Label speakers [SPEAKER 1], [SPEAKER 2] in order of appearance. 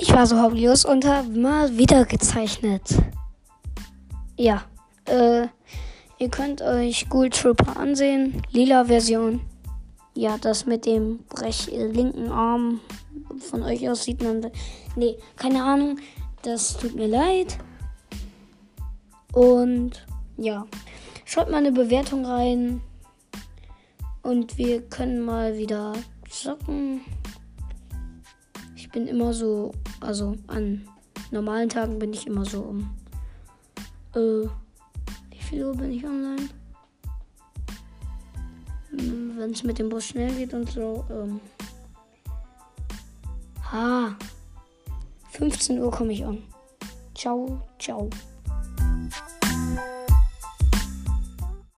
[SPEAKER 1] Ich war so hobbylos und habe mal wieder gezeichnet. Ja, äh, ihr könnt euch Ghoul Trooper ansehen. Lila Version. Ja, das mit dem brech linken Arm von euch aus sieht man. Nee, keine Ahnung. Das tut mir leid. Und ja, schaut mal eine Bewertung rein. Und wir können mal wieder zocken. Bin immer so, also an normalen Tagen bin ich immer so um. Äh, wie viel Uhr bin ich online? Wenn es mit dem Bus schnell geht und so. Ähm, ha. 15 Uhr komme ich an. Ciao, ciao.